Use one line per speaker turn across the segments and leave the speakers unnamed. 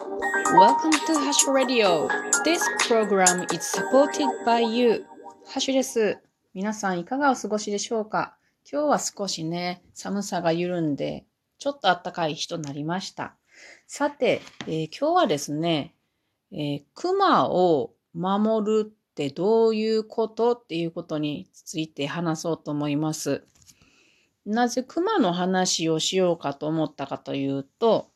Welcome to Hash Radio. This program is supported by you. ハッシュです。皆さんいかがお過ごしでしょうか？今日は少しね、寒さが緩んで、ちょっと暖かい日となりました。さて、えー、今日はですね、えー、熊を守るってどういうことっていうことについて話そうと思います。なぜ熊の話をしようかと思ったかというと、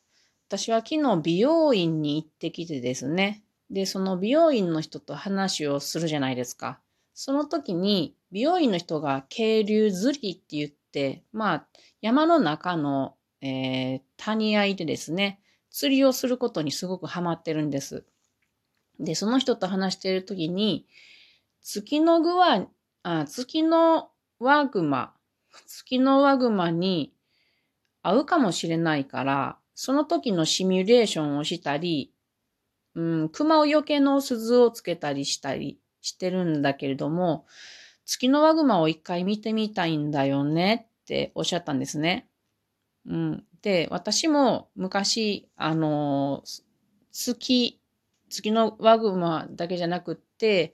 私は昨日美容院に行ってきてですね。で、その美容院の人と話をするじゃないですか。その時に美容院の人が渓流釣りって言って、まあ山の中の、えー、谷合でですね、釣りをすることにすごくハマってるんです。で、その人と話している時に、月の具は、あ、月のワグマ、月のワグマに合うかもしれないから、その時のシミュレーションをしたり、うん、熊をよけの鈴をつけたりしたりしてるんだけれども、月のワグマを一回見てみたいんだよねっておっしゃったんですね。うん。で、私も昔、あの、月、月のワグマだけじゃなくって、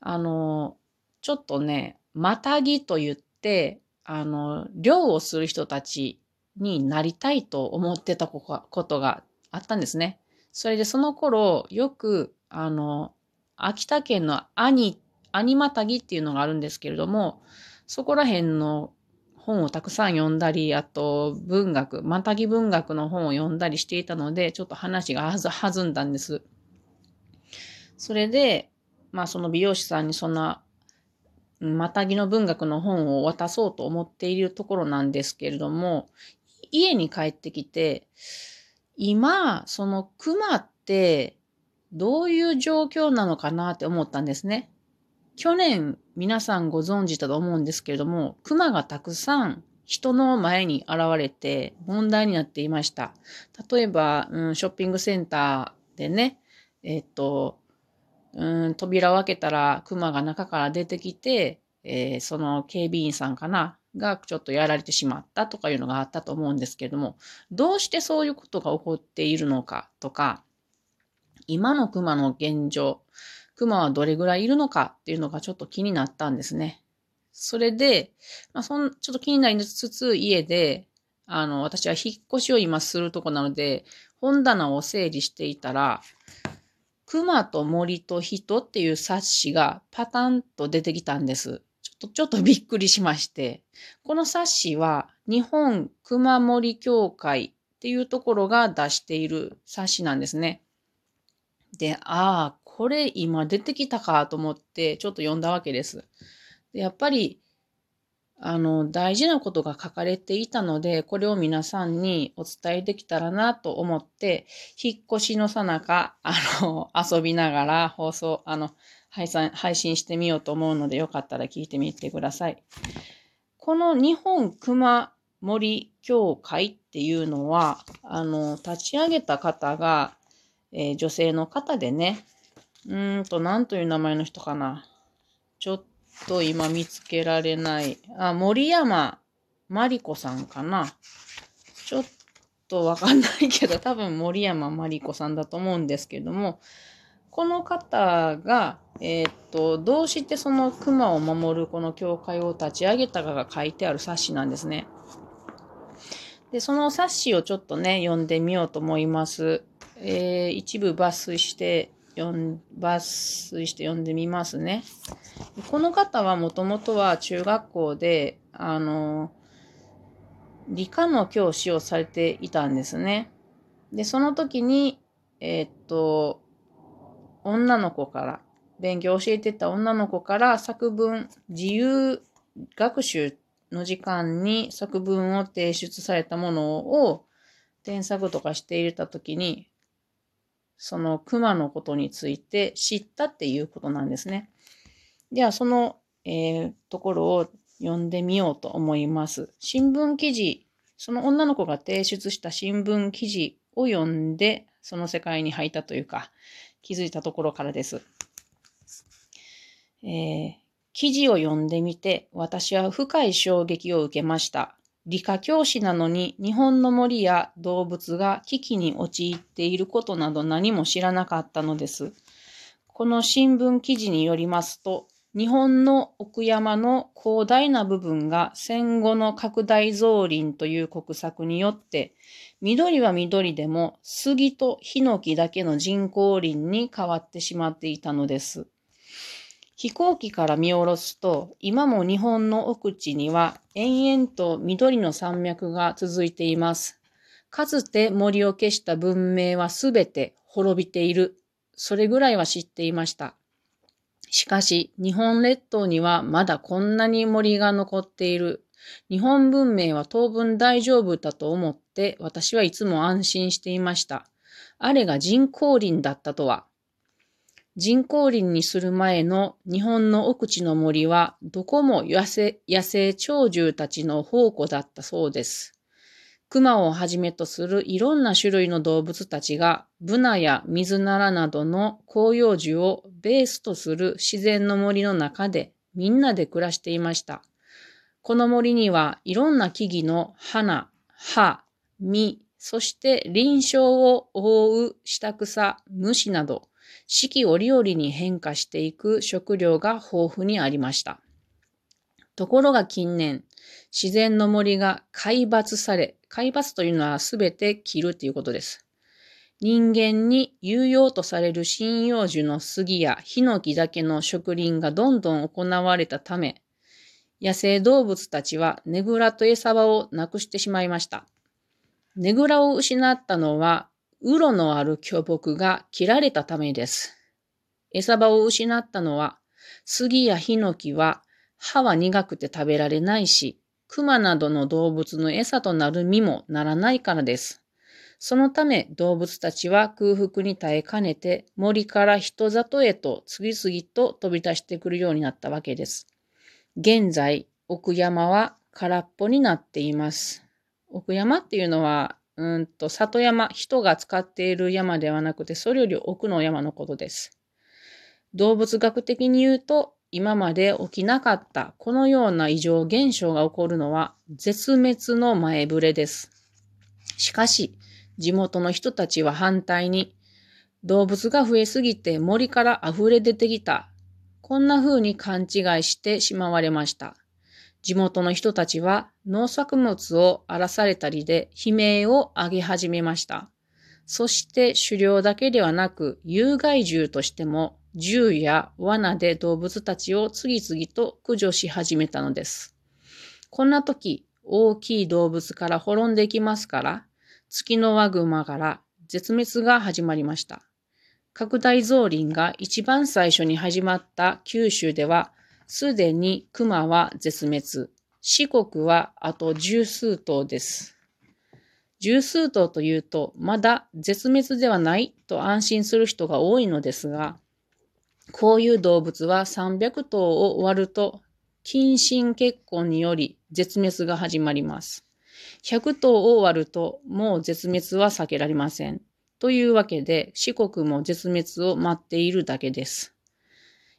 あの、ちょっとね、またぎと言って、あの、漁をする人たちになりたいと思ってたことがあったんですね。それでその頃、よく、あの、秋田県の兄、兄またぎっていうのがあるんですけれども、そこら辺の本をたくさん読んだり、あと文学、またぎ文学の本を読んだりしていたので、ちょっと話が弾んだんです。それで、まあその美容師さんにそんなまたぎの文学の本を渡そうと思っているところなんですけれども、家に帰ってきて、今、その熊ってどういう状況なのかなって思ったんですね。去年皆さんご存知だと思うんですけれども、熊がたくさん人の前に現れて問題になっていました。例えば、うん、ショッピングセンターでね、えっと、うん、扉を開けたら熊が中から出てきて、えー、その警備員さんかながちょっとやられてしまったとかいうのがあったと思うんですけれども、どうしてそういうことが起こっているのかとか、今の熊の現状、熊はどれぐらいいるのかっていうのがちょっと気になったんですね。それで、まあ、そん、ちょっと気になりつつ、家で、あの、私は引っ越しを今するとこなので、本棚を整理していたら、熊と森と人っていう冊子がパタンと出てきたんです。ちょっと、ちょっとびっくりしまして。この冊子は日本熊森協会っていうところが出している冊子なんですね。で、ああ、これ今出てきたかと思ってちょっと読んだわけです。でやっぱりあの、大事なことが書かれていたので、これを皆さんにお伝えできたらなと思って、引っ越しのさなか、あの、遊びながら放送、あの、配信、配信してみようと思うので、よかったら聞いてみてください。この日本熊森協会っていうのは、あの、立ち上げた方が、えー、女性の方でね、うんと、なんという名前の人かな。ちょっと今見つけられない。あ、森山まりこさんかな。ちょっとわかんないけど、多分森山まりこさんだと思うんですけども、この方が、えー、っと、どうしてその熊を守るこの教会を立ち上げたかが書いてある冊子なんですね。で、その冊子をちょっとね、読んでみようと思います。えー、一部抜粋して読ん、抜粋して読んでみますね。この方はもともとは中学校で、あの、理科の教師をされていたんですね。で、その時に、えー、っと、女の子から、勉強教えてた女の子から作文、自由学習の時間に作文を提出されたものを添削とかして入れた時に、その熊のことについて知ったっていうことなんですね。では、その、えー、ところを読んでみようと思います。新聞記事、その女の子が提出した新聞記事を読んで、その世界に入ったというか、気づいたところからです。えー、記事を読んでみて、私は深い衝撃を受けました。理科教師なのに日本の森や動物が危機に陥っていることなど何も知らなかったのです。この新聞記事によりますと、日本の奥山の広大な部分が戦後の拡大造林という国策によって、緑は緑でも杉とヒノキだけの人工林に変わってしまっていたのです。飛行機から見下ろすと、今も日本の奥地には延々と緑の山脈が続いています。かつて森を消した文明はすべて滅びている。それぐらいは知っていました。しかし、日本列島にはまだこんなに森が残っている。日本文明は当分大丈夫だと思って私はいつも安心していました。あれが人工林だったとは。人工林にする前の日本の奥地の森はどこも野生野生鳥獣たちの宝庫だったそうです。熊をはじめとするいろんな種類の動物たちがブナや水ならなどの広葉樹をベースとする自然の森の中でみんなで暮らしていました。この森にはいろんな木々の花、葉、実、そして臨床を覆う下草、虫など四季折々に変化していく食料が豊富にありました。ところが近年、自然の森が海抜され、海抜というのはすべて切るということです。人間に有用とされる針葉樹の杉やヒノキだけの植林がどんどん行われたため、野生動物たちはねぐらと餌場をなくしてしまいました。ねぐらを失ったのは、鱗のある巨木が切られたためです。餌場を失ったのは、杉やヒノキは歯は苦くて食べられないし、熊などの動物の餌となる実もならないからです。そのため動物たちは空腹に耐えかねて森から人里へと次々と飛び出してくるようになったわけです。現在、奥山は空っぽになっています。奥山っていうのは、うんと、里山、人が使っている山ではなくて、それより奥の山のことです。動物学的に言うと、今まで起きなかったこのような異常現象が起こるのは絶滅の前触れです。しかし、地元の人たちは反対に、動物が増えすぎて森から溢れ出てきた。こんな風に勘違いしてしまわれました。地元の人たちは農作物を荒らされたりで悲鳴を上げ始めました。そして狩猟だけではなく有害獣としても銃や罠で動物たちを次々と駆除し始めたのです。こんな時、大きい動物から滅んでいきますから、月のワグマから絶滅が始まりました。拡大増林が一番最初に始まった九州では、すでに熊は絶滅。四国はあと十数頭です。十数頭というと、まだ絶滅ではないと安心する人が多いのですが、こういう動物は300頭を割ると、近親結婚により絶滅が始まります。100頭を割ると、もう絶滅は避けられません。というわけで、四国も絶滅を待っているだけです。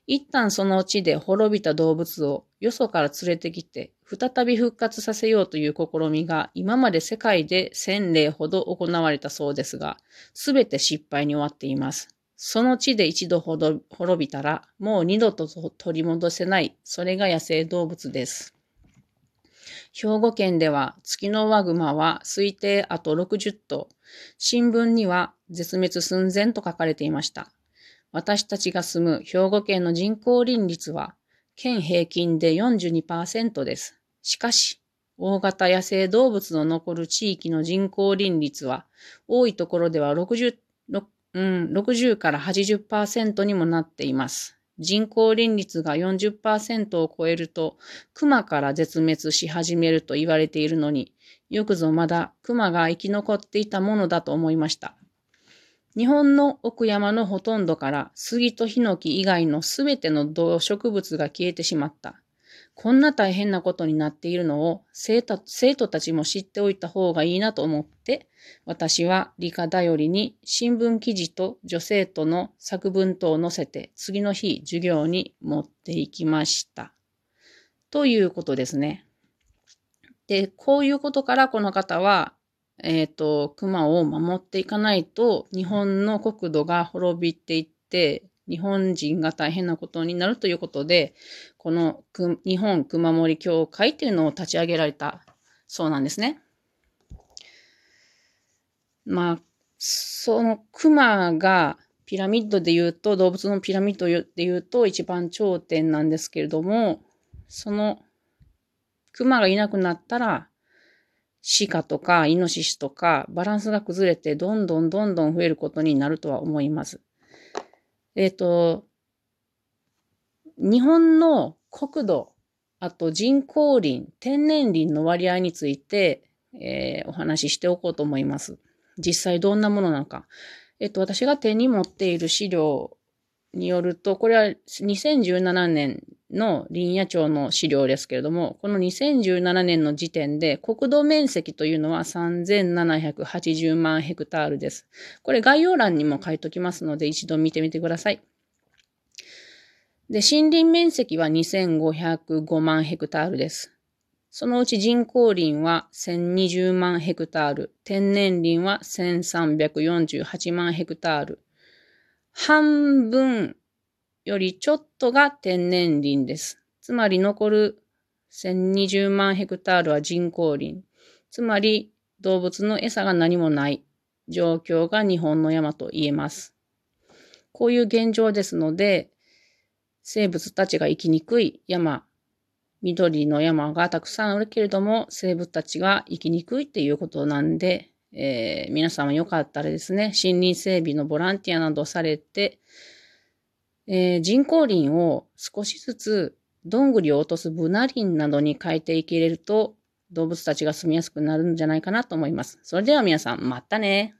一旦その地で滅びた動物をよそから連れてきて、再び復活させようという試みが今まで世界で1000例ほど行われたそうですが、すべて失敗に終わっています。その地で一度ほど滅びたら、もう二度と取り戻せない、それが野生動物です。兵庫県では月のワグマは推定あと60頭、新聞には絶滅寸前と書かれていました。私たちが住む兵庫県の人口林率は、県平均で42%です。しかし、大型野生動物の残る地域の人口林率は、多いところでは60うん、60から80%にもなっています。人口林率が40%を超えると、熊から絶滅し始めると言われているのに、よくぞまだ熊が生き残っていたものだと思いました。日本の奥山のほとんどから杉とヒノキ以外のすべての動植物が消えてしまった。こんな大変なことになっているのを生徒たちも知っておいた方がいいなと思って、私は理科頼りに新聞記事と女生徒の作文等を載せて次の日授業に持っていきました。ということですね。で、こういうことからこの方は、えっ、ー、と、熊を守っていかないと、日本の国土が滅びていって、日本人が大変なことになるということで、この日本熊守協会っていうのを立ち上げられたそうなんですね。まあ、その熊がピラミッドで言うと、動物のピラミッドで言うと一番頂点なんですけれども、その熊がいなくなったら、鹿とかイノシシとかバランスが崩れてどんどんどんどん増えることになるとは思います。えっ、ー、と、日本の国土、あと人工林、天然林の割合について、えー、お話ししておこうと思います。実際どんなものなのか。えっ、と、私が手に持っている資料によると、これは2017年の林野庁の資料ですけれども、この2017年の時点で国土面積というのは3780万ヘクタールです。これ概要欄にも書いときますので一度見てみてください。で、森林面積は2505万ヘクタールです。そのうち人工林は1020万ヘクタール、天然林は1348万ヘクタール。半分よりちょっとが天然林です。つまり残る1020万ヘクタールは人工林。つまり動物の餌が何もない状況が日本の山と言えます。こういう現状ですので、生物たちが生きにくい山緑の山がたくさんあるけれども、生物たちが生きにくいっていうことなんで、えー、皆さんよかったらですね、森林整備のボランティアなどされて、えー、人工林を少しずつどんぐりを落とすブナ林などに変えていけれると、動物たちが住みやすくなるんじゃないかなと思います。それでは皆さん、またね。